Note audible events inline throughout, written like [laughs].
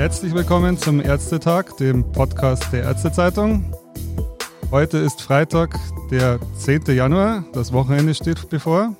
Herzlich willkommen zum Ärztetag, dem Podcast der Ärztezeitung. Heute ist Freitag, der 10. Januar. Das Wochenende steht bevor.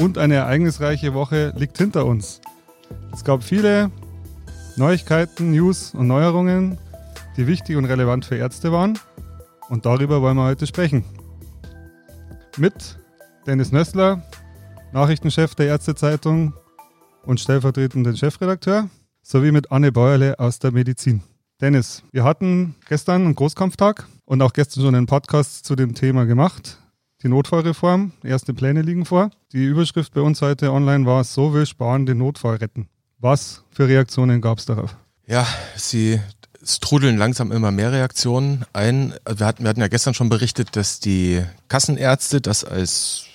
Und eine ereignisreiche Woche liegt hinter uns. Es gab viele Neuigkeiten, News und Neuerungen, die wichtig und relevant für Ärzte waren. Und darüber wollen wir heute sprechen. Mit Dennis Nössler, Nachrichtenchef der Ärztezeitung und stellvertretenden Chefredakteur, sowie mit Anne Bäuerle aus der Medizin. Dennis, wir hatten gestern einen Großkampftag und auch gestern schon einen Podcast zu dem Thema gemacht. Die Notfallreform, erste Pläne liegen vor. Die Überschrift bei uns heute online war, so will Spahn den Notfall retten. Was für Reaktionen gab es darauf? Ja, sie es trudeln langsam immer mehr Reaktionen ein. Wir hatten, wir hatten ja gestern schon berichtet, dass die Kassenärzte das als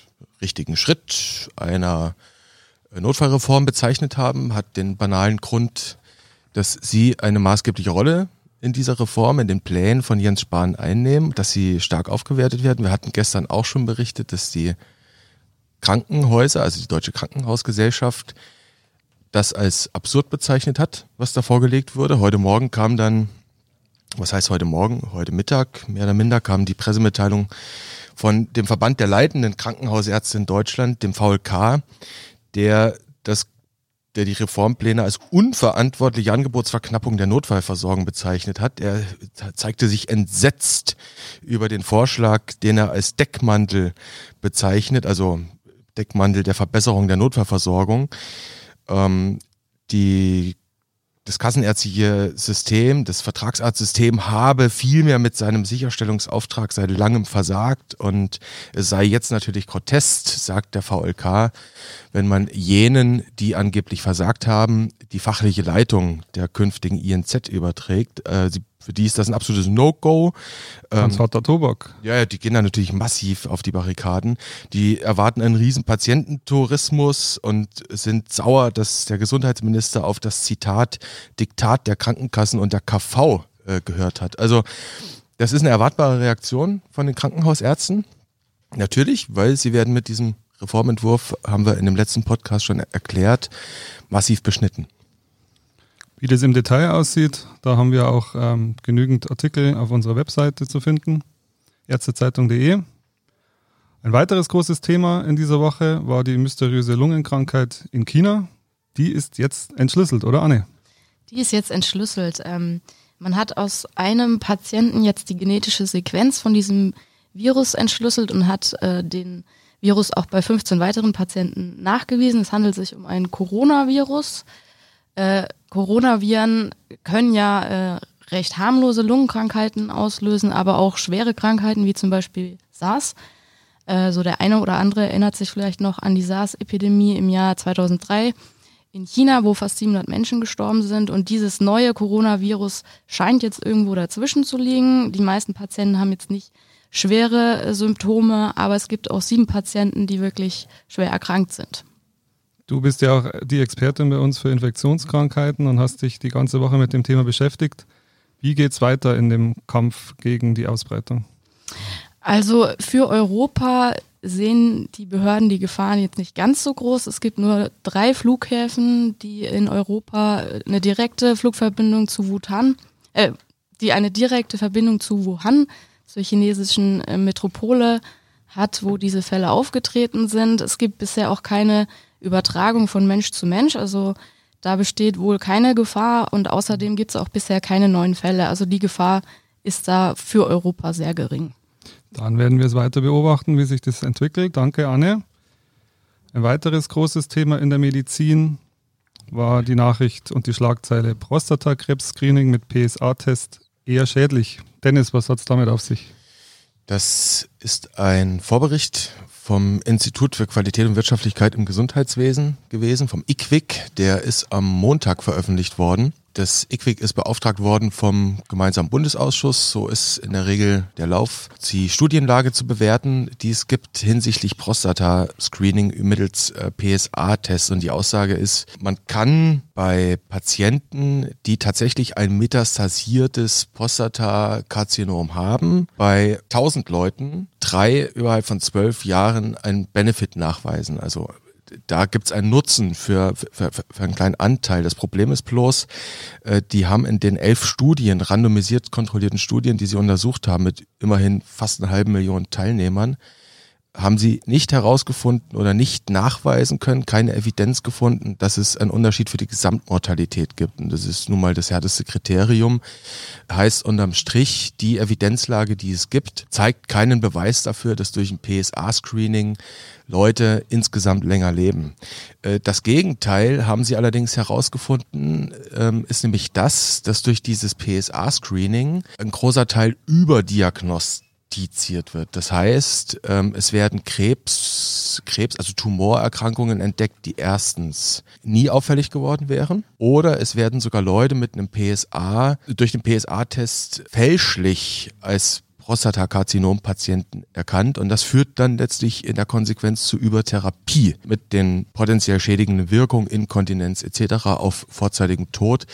richtigen Schritt einer Notfallreform bezeichnet haben, hat den banalen Grund, dass sie eine maßgebliche Rolle in dieser Reform, in den Plänen von Jens Spahn einnehmen, dass sie stark aufgewertet werden. Wir hatten gestern auch schon berichtet, dass die Krankenhäuser, also die Deutsche Krankenhausgesellschaft, das als absurd bezeichnet hat, was da vorgelegt wurde. Heute Morgen kam dann, was heißt heute Morgen, heute Mittag, mehr oder minder, kam die Pressemitteilung von dem Verband der leitenden Krankenhausärzte in Deutschland, dem VLK, der das der die Reformpläne als unverantwortliche Angebotsverknappung der Notfallversorgung bezeichnet hat. Er zeigte sich entsetzt über den Vorschlag, den er als Deckmantel bezeichnet, also Deckmantel der Verbesserung der Notfallversorgung. Ähm, die das kassenärztliche System, das Vertragsarztsystem habe vielmehr mit seinem Sicherstellungsauftrag seit langem versagt und es sei jetzt natürlich grotesk, sagt der VLK, wenn man jenen, die angeblich versagt haben, die fachliche Leitung der künftigen INZ überträgt. Äh, sie für die ist das ein absolutes No-Go. Ganz ähm, harter Tobak. Ja, ja, die gehen da natürlich massiv auf die Barrikaden. Die erwarten einen riesen Patiententourismus und sind sauer, dass der Gesundheitsminister auf das Zitat Diktat der Krankenkassen und der KV äh, gehört hat. Also das ist eine erwartbare Reaktion von den Krankenhausärzten. Natürlich, weil sie werden mit diesem Reformentwurf, haben wir in dem letzten Podcast schon erklärt, massiv beschnitten. Wie das im Detail aussieht, da haben wir auch ähm, genügend Artikel auf unserer Webseite zu finden, ärztezeitung.de. Ein weiteres großes Thema in dieser Woche war die mysteriöse Lungenkrankheit in China. Die ist jetzt entschlüsselt, oder Anne? Die ist jetzt entschlüsselt. Ähm, man hat aus einem Patienten jetzt die genetische Sequenz von diesem Virus entschlüsselt und hat äh, den Virus auch bei 15 weiteren Patienten nachgewiesen. Es handelt sich um ein Coronavirus. Äh, Coronaviren können ja äh, recht harmlose Lungenkrankheiten auslösen, aber auch schwere Krankheiten wie zum Beispiel SARS. Äh, so der eine oder andere erinnert sich vielleicht noch an die SARS-Epidemie im Jahr 2003 in China, wo fast 700 Menschen gestorben sind. Und dieses neue Coronavirus scheint jetzt irgendwo dazwischen zu liegen. Die meisten Patienten haben jetzt nicht schwere äh, Symptome, aber es gibt auch sieben Patienten, die wirklich schwer erkrankt sind. Du bist ja auch die Expertin bei uns für Infektionskrankheiten und hast dich die ganze Woche mit dem Thema beschäftigt. Wie geht es weiter in dem Kampf gegen die Ausbreitung? Also für Europa sehen die Behörden die Gefahren jetzt nicht ganz so groß. Es gibt nur drei Flughäfen, die in Europa eine direkte Flugverbindung zu Wuhan, äh, die eine direkte Verbindung zu Wuhan, zur chinesischen äh, Metropole hat, wo diese Fälle aufgetreten sind. Es gibt bisher auch keine Übertragung von Mensch zu Mensch. Also da besteht wohl keine Gefahr und außerdem gibt es auch bisher keine neuen Fälle. Also die Gefahr ist da für Europa sehr gering. Dann werden wir es weiter beobachten, wie sich das entwickelt. Danke, Anne. Ein weiteres großes Thema in der Medizin war die Nachricht und die Schlagzeile Prostatakrebs-Screening mit PSA-Test eher schädlich. Dennis, was hat es damit auf sich? Das ist ein Vorbericht vom Institut für Qualität und Wirtschaftlichkeit im Gesundheitswesen gewesen, vom IQWIC. Der ist am Montag veröffentlicht worden. Das IQWIC ist beauftragt worden vom gemeinsamen Bundesausschuss. So ist in der Regel der Lauf, die Studienlage zu bewerten, die es gibt hinsichtlich Prostata-Screening mittels äh, PSA-Tests. Und die Aussage ist, man kann bei Patienten, die tatsächlich ein metastasiertes Prostatakarzinom haben, bei 1000 Leuten drei überhalb von zwölf Jahren einen Benefit nachweisen. Also da gibt's einen Nutzen für, für, für einen kleinen Anteil. Das Problem ist bloß, äh, die haben in den elf Studien, randomisiert kontrollierten Studien, die sie untersucht haben, mit immerhin fast einer halben Million Teilnehmern, haben sie nicht herausgefunden oder nicht nachweisen können, keine Evidenz gefunden, dass es einen Unterschied für die Gesamtmortalität gibt. Und das ist nun mal das härteste Kriterium. Heißt unterm Strich, die Evidenzlage, die es gibt, zeigt keinen Beweis dafür, dass durch ein PSA-Screening Leute insgesamt länger leben. Äh, das Gegenteil haben sie allerdings herausgefunden, ähm, ist nämlich das, dass durch dieses PSA-Screening ein großer Teil überdiagnostiziert diagnostiziert wird. Das heißt, ähm, es werden Krebs, Krebs, also Tumorerkrankungen entdeckt, die erstens nie auffällig geworden wären, oder es werden sogar Leute mit einem PSA durch den PSA-Test fälschlich als Prostatakarzinom-Patienten erkannt und das führt dann letztlich in der Konsequenz zu Übertherapie mit den potenziell schädigenden Wirkungen, Inkontinenz etc. auf vorzeitigen Tod.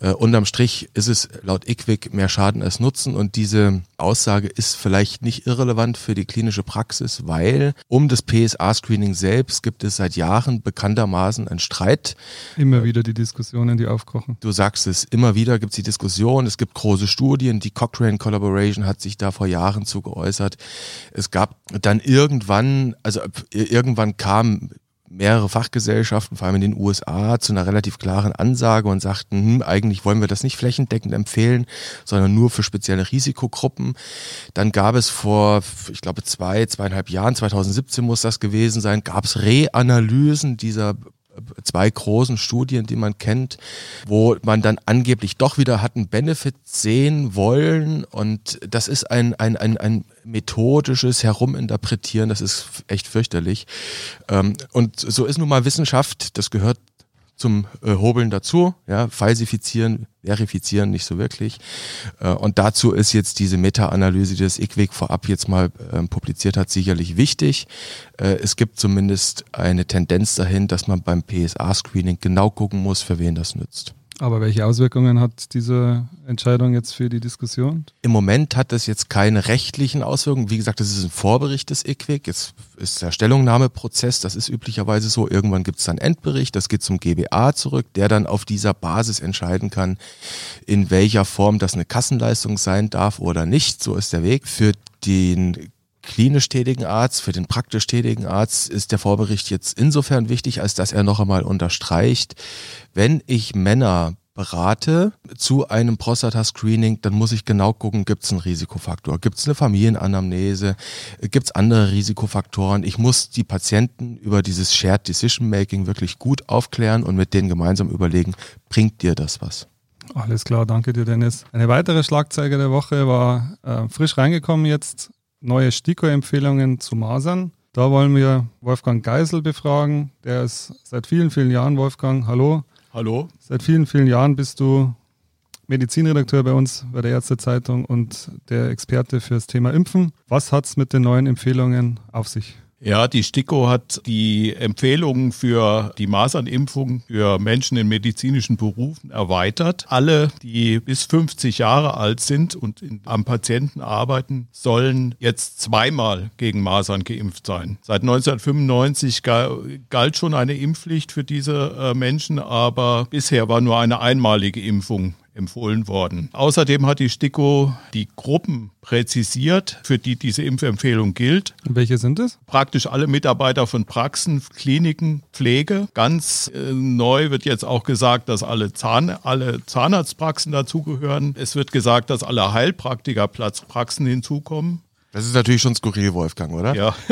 Äh, unterm Strich ist es laut IQWIC mehr Schaden als Nutzen und diese Aussage ist vielleicht nicht irrelevant für die klinische Praxis, weil um das PSA-Screening selbst gibt es seit Jahren bekanntermaßen einen Streit. Immer wieder die Diskussionen, die aufkochen. Du sagst es, immer wieder gibt es die Diskussion, es gibt große Studien, die Cochrane Collaboration hat sich da vor Jahren zu geäußert. Es gab dann irgendwann, also irgendwann kam mehrere Fachgesellschaften, vor allem in den USA, zu einer relativ klaren Ansage und sagten, hm, eigentlich wollen wir das nicht flächendeckend empfehlen, sondern nur für spezielle Risikogruppen. Dann gab es vor, ich glaube, zwei, zweieinhalb Jahren, 2017 muss das gewesen sein, gab es Reanalysen dieser zwei großen Studien, die man kennt, wo man dann angeblich doch wieder hat einen Benefit sehen wollen. Und das ist ein, ein, ein, ein methodisches Heruminterpretieren, das ist echt fürchterlich. Ähm, und so ist nun mal Wissenschaft, das gehört zum äh, Hobeln dazu, ja, falsifizieren, verifizieren nicht so wirklich. Äh, und dazu ist jetzt diese Meta-Analyse, die das IQWIC vorab jetzt mal äh, publiziert hat, sicherlich wichtig. Äh, es gibt zumindest eine Tendenz dahin, dass man beim PSA-Screening genau gucken muss, für wen das nützt. Aber welche Auswirkungen hat diese Entscheidung jetzt für die Diskussion? Im Moment hat das jetzt keine rechtlichen Auswirkungen. Wie gesagt, das ist ein Vorbericht des IQWIC. Jetzt ist der Stellungnahmeprozess, das ist üblicherweise so. Irgendwann gibt es dann Endbericht, das geht zum GBA zurück, der dann auf dieser Basis entscheiden kann, in welcher Form das eine Kassenleistung sein darf oder nicht. So ist der Weg. Für den klinisch tätigen Arzt, für den praktisch tätigen Arzt ist der Vorbericht jetzt insofern wichtig, als dass er noch einmal unterstreicht, wenn ich Männer berate zu einem Prostata-Screening, dann muss ich genau gucken, gibt es einen Risikofaktor, gibt es eine Familienanamnese, gibt es andere Risikofaktoren. Ich muss die Patienten über dieses Shared Decision Making wirklich gut aufklären und mit denen gemeinsam überlegen, bringt dir das was? Alles klar, danke dir, Dennis. Eine weitere Schlagzeile der Woche war äh, frisch reingekommen jetzt neue STIKO-Empfehlungen zu Masern. Da wollen wir Wolfgang Geisel befragen. Der ist seit vielen, vielen Jahren, Wolfgang, hallo. Hallo. Seit vielen, vielen Jahren bist du Medizinredakteur bei uns bei der Ärztezeitung und der Experte fürs Thema Impfen. Was hat es mit den neuen Empfehlungen auf sich? Ja, die STIKO hat die Empfehlungen für die Masernimpfung für Menschen in medizinischen Berufen erweitert. Alle, die bis 50 Jahre alt sind und in, am Patienten arbeiten, sollen jetzt zweimal gegen Masern geimpft sein. Seit 1995 galt schon eine Impfpflicht für diese äh, Menschen, aber bisher war nur eine einmalige Impfung empfohlen worden. Außerdem hat die STIKO die Gruppen präzisiert, für die diese Impfempfehlung gilt. Und welche sind es? Praktisch alle Mitarbeiter von Praxen, Kliniken, Pflege. Ganz äh, neu wird jetzt auch gesagt, dass alle, Zahn, alle Zahnarztpraxen dazugehören. Es wird gesagt, dass alle Heilpraktikerpraxen hinzukommen. Das ist natürlich schon skurril, Wolfgang, oder? Ja. [laughs]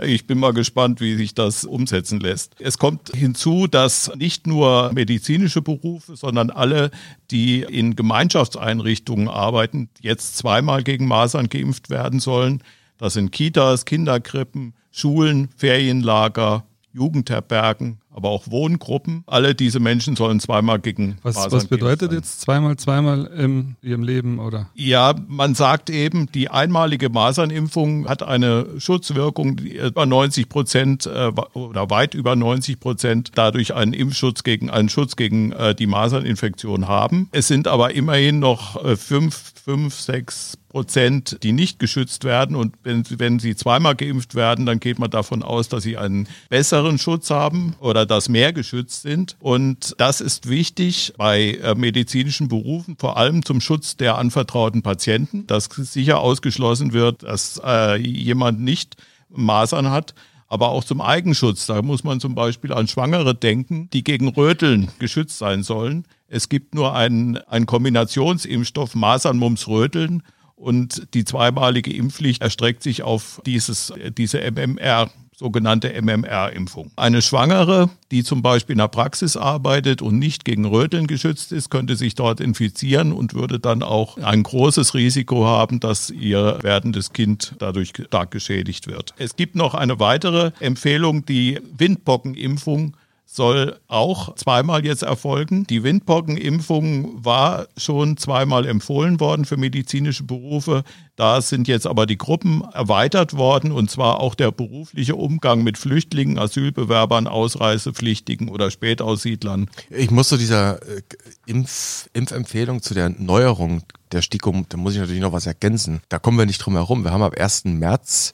Ich bin mal gespannt, wie sich das umsetzen lässt. Es kommt hinzu, dass nicht nur medizinische Berufe, sondern alle, die in Gemeinschaftseinrichtungen arbeiten, jetzt zweimal gegen Masern geimpft werden sollen. Das sind Kitas, Kinderkrippen, Schulen, Ferienlager, Jugendherbergen, aber auch Wohngruppen. Alle diese Menschen sollen zweimal gegen Was, Masern was bedeutet jetzt zweimal, zweimal in Ihrem Leben oder? Ja, man sagt eben, die einmalige Masernimpfung hat eine Schutzwirkung, die über 90 Prozent äh, oder weit über 90 Prozent dadurch einen Impfschutz gegen einen Schutz gegen äh, die Maserninfektion haben. Es sind aber immerhin noch äh, fünf, fünf, sechs Prozent, die nicht geschützt werden. Und wenn, wenn sie zweimal geimpft werden, dann geht man davon aus, dass sie einen besseren Schutz haben oder dass mehr geschützt sind. Und das ist wichtig bei äh, medizinischen Berufen, vor allem zum Schutz der anvertrauten Patienten, dass sicher ausgeschlossen wird, dass äh, jemand nicht Masern hat aber auch zum Eigenschutz. Da muss man zum Beispiel an Schwangere denken, die gegen Röteln geschützt sein sollen. Es gibt nur einen, einen Kombinationsimpfstoff Masern, Mumps, Röteln und die zweimalige Impfpflicht erstreckt sich auf dieses, diese MMR sogenannte MMR-Impfung. Eine Schwangere, die zum Beispiel in der Praxis arbeitet und nicht gegen Röteln geschützt ist, könnte sich dort infizieren und würde dann auch ein großes Risiko haben, dass ihr werdendes Kind dadurch stark geschädigt wird. Es gibt noch eine weitere Empfehlung, die Windpockenimpfung soll auch zweimal jetzt erfolgen. Die Windpockenimpfung war schon zweimal empfohlen worden für medizinische Berufe. Da sind jetzt aber die Gruppen erweitert worden und zwar auch der berufliche Umgang mit Flüchtlingen, Asylbewerbern, Ausreisepflichtigen oder Spätaussiedlern. Ich muss zu dieser äh, Impf Impfempfehlung, zu der Neuerung der STIKO, da muss ich natürlich noch was ergänzen. Da kommen wir nicht drum herum. Wir haben ab 1. März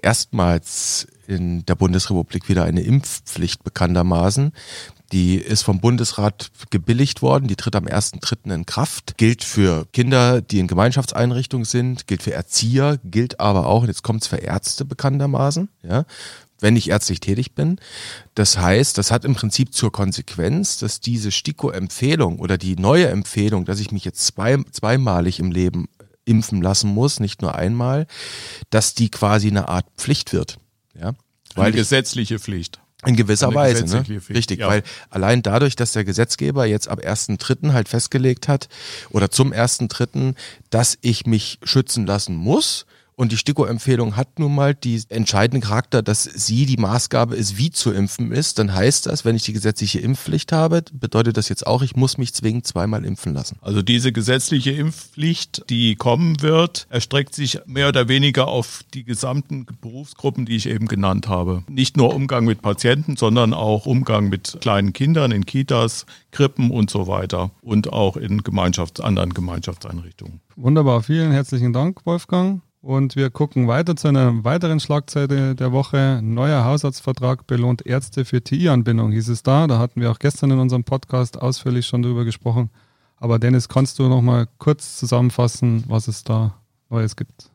erstmals in der Bundesrepublik wieder eine Impfpflicht bekanntermaßen. Die ist vom Bundesrat gebilligt worden, die tritt am 1.3. in Kraft, gilt für Kinder, die in Gemeinschaftseinrichtungen sind, gilt für Erzieher, gilt aber auch, und jetzt kommt es für Ärzte bekanntermaßen, ja, wenn ich ärztlich tätig bin. Das heißt, das hat im Prinzip zur Konsequenz, dass diese STIKO-Empfehlung oder die neue Empfehlung, dass ich mich jetzt zwei, zweimalig im Leben impfen lassen muss, nicht nur einmal, dass die quasi eine Art Pflicht wird. Ja? Weil eine gesetzliche Pflicht. In gewisser Eine Weise, ne? Richtig, ja. weil allein dadurch, dass der Gesetzgeber jetzt ab 1.3. halt festgelegt hat oder zum 1.3., dass ich mich schützen lassen muss. Und die STIKO-Empfehlung hat nun mal die entscheidenden Charakter, dass sie die Maßgabe ist, wie zu impfen ist. Dann heißt das, wenn ich die gesetzliche Impfpflicht habe, bedeutet das jetzt auch, ich muss mich zwingend zweimal impfen lassen. Also diese gesetzliche Impfpflicht, die kommen wird, erstreckt sich mehr oder weniger auf die gesamten Berufsgruppen, die ich eben genannt habe. Nicht nur Umgang mit Patienten, sondern auch Umgang mit kleinen Kindern in Kitas, Krippen und so weiter und auch in Gemeinschafts-, anderen Gemeinschaftseinrichtungen. Wunderbar, vielen herzlichen Dank, Wolfgang. Und wir gucken weiter zu einer weiteren Schlagzeile der Woche. Neuer Hausarztvertrag belohnt Ärzte für TI-Anbindung, hieß es da. Da hatten wir auch gestern in unserem Podcast ausführlich schon drüber gesprochen. Aber Dennis, kannst du noch mal kurz zusammenfassen, was es da Neues gibt?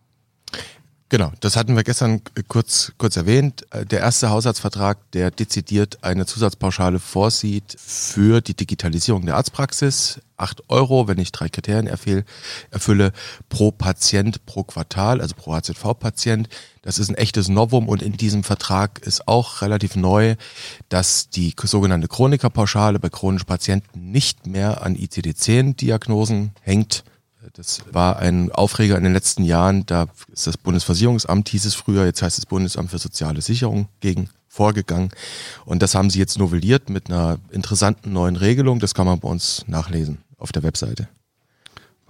Genau, das hatten wir gestern kurz, kurz erwähnt. Äh, Der erste Haushaltsvertrag, der dezidiert eine Zusatzpauschale vorsieht für die Digitalisierung der Arztpraxis. Acht Euro, wenn ich drei Kriterien erfüll, erfülle, pro Patient pro Quartal, also pro HZV-Patient. Das ist ein echtes Novum und in diesem Vertrag ist auch relativ neu, dass die sogenannte Chronikerpauschale bei chronischen Patienten nicht mehr an ICD-10-Diagnosen hängt, das war ein Aufreger in den letzten Jahren. Da ist das Bundesversicherungsamt, hieß es früher, jetzt heißt es Bundesamt für soziale Sicherung gegen vorgegangen. Und das haben sie jetzt novelliert mit einer interessanten neuen Regelung. Das kann man bei uns nachlesen auf der Webseite.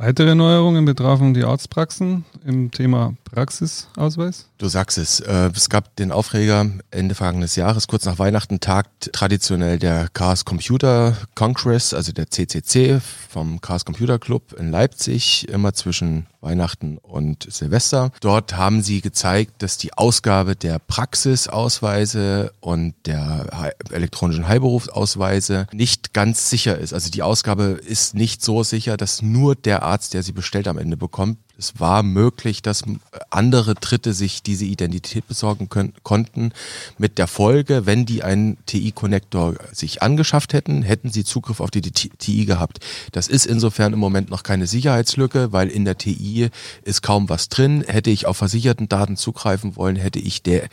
Weitere Neuerungen betrafen die Arztpraxen im Thema Praxisausweis. Du sagst es, äh, es gab den Aufreger Ende vergangenes Jahres, kurz nach Weihnachten, tagt traditionell der Chaos Computer Congress, also der CCC vom Chaos Computer Club in Leipzig, immer zwischen Weihnachten und Silvester. Dort haben sie gezeigt, dass die Ausgabe der Praxisausweise und der he- elektronischen Heilberufsausweise nicht ganz sicher ist. Also die Ausgabe ist nicht so sicher, dass nur der Arzt, der sie bestellt, am Ende bekommt. Es war möglich, dass andere Dritte sich diese Identität besorgen können, konnten. Mit der Folge, wenn die einen TI-Connector sich angeschafft hätten, hätten sie Zugriff auf die TI gehabt. Das ist insofern im Moment noch keine Sicherheitslücke, weil in der TI ist kaum was drin. Hätte ich auf versicherten Daten zugreifen wollen, hätte ich der,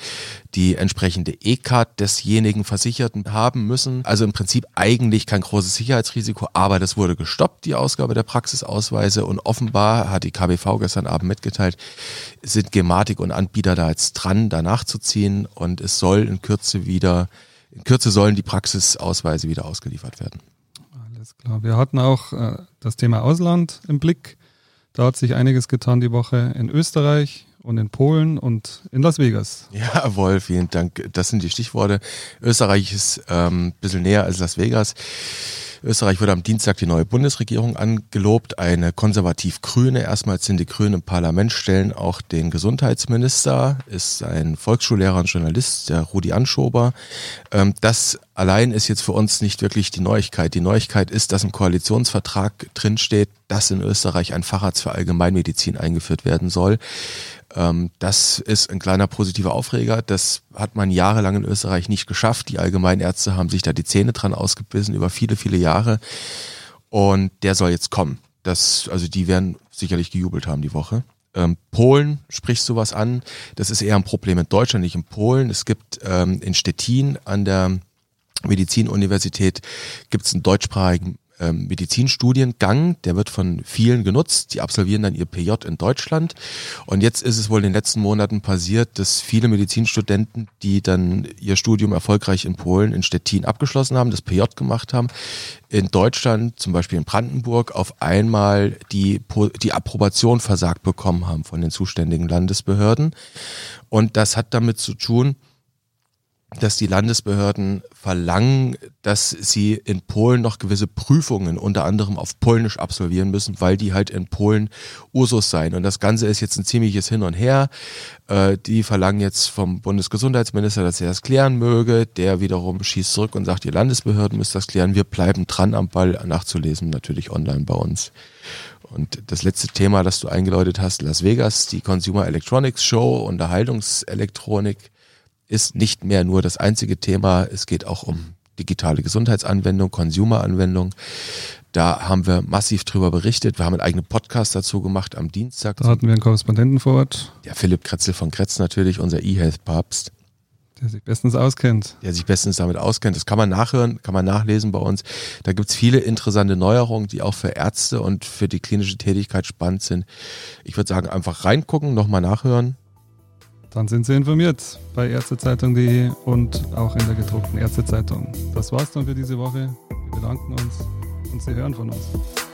die entsprechende E-Card desjenigen Versicherten haben müssen. Also im Prinzip eigentlich kein großes Sicherheitsrisiko, aber das wurde gestoppt, die Ausgabe der Praxisausweise und offenbar hat die KBV gestern Abend mitgeteilt, sind Gematik und Anbieter da jetzt dran, da nachzuziehen und es soll in Kürze wieder in Kürze sollen die Praxisausweise wieder ausgeliefert werden. Alles klar. Wir hatten auch äh, das Thema Ausland im Blick. Da hat sich einiges getan die Woche in Österreich und in Polen und in Las Vegas. Jawohl, vielen Dank. Das sind die Stichworte. Österreich ist ähm, ein bisschen näher als Las Vegas. Österreich wurde am Dienstag die neue Bundesregierung angelobt, eine konservativ-grüne. Erstmals sind die Grünen im Parlament, stellen auch den Gesundheitsminister, ist ein Volksschullehrer und Journalist, der Rudi Anschober. Ähm, das allein ist jetzt für uns nicht wirklich die Neuigkeit. Die Neuigkeit ist, dass im Koalitionsvertrag drinsteht, dass in Österreich ein Facharzt für Allgemeinmedizin eingeführt werden soll. Ähm, das ist ein kleiner positiver Aufreger. Das hat man jahrelang in Österreich nicht geschafft. Die Allgemeinärzte haben sich da die Zähne dran ausgebissen über viele, viele Jahre. Und der soll jetzt kommen. Das, also die werden sicherlich gejubelt haben die Woche. Ähm, Polen spricht sowas an. Das ist eher ein Problem in Deutschland, nicht in Polen. Es gibt ähm, in Stettin an der Medizinuniversität gibt es einen deutschsprachigen ähm, Medizinstudiengang, der wird von vielen genutzt. Die absolvieren dann ihr PJ in Deutschland. Und jetzt ist es wohl in den letzten Monaten passiert, dass viele Medizinstudenten, die dann ihr Studium erfolgreich in Polen, in Stettin abgeschlossen haben, das PJ gemacht haben, in Deutschland, zum Beispiel in Brandenburg, auf einmal die, die Approbation versagt bekommen haben von den zuständigen Landesbehörden. Und das hat damit zu tun, dass die Landesbehörden verlangen, dass sie in Polen noch gewisse Prüfungen unter anderem auf Polnisch absolvieren müssen, weil die halt in Polen Usus seien. Und das Ganze ist jetzt ein ziemliches Hin und Her. Äh, die verlangen jetzt vom Bundesgesundheitsminister, dass er das klären möge. Der wiederum schießt zurück und sagt, die Landesbehörden müssen das klären. Wir bleiben dran am Ball nachzulesen, natürlich online bei uns. Und das letzte Thema, das du eingeläutet hast, Las Vegas, die Consumer Electronics Show, Unterhaltungselektronik ist nicht mehr nur das einzige Thema. Es geht auch um digitale Gesundheitsanwendung, Consumer-Anwendung. Da haben wir massiv drüber berichtet. Wir haben einen eigenen Podcast dazu gemacht am Dienstag. Da hatten wir einen Korrespondenten vor Ort. Ja, Philipp Kretzel von Kretz natürlich, unser E-Health-Papst. Der sich bestens auskennt. Der sich bestens damit auskennt. Das kann man nachhören, kann man nachlesen bei uns. Da gibt's viele interessante Neuerungen, die auch für Ärzte und für die klinische Tätigkeit spannend sind. Ich würde sagen, einfach reingucken, nochmal nachhören. Dann sind Sie informiert bei ärztezeitung.de und auch in der gedruckten Ärztezeitung. Das war's dann für diese Woche. Wir bedanken uns und Sie hören von uns.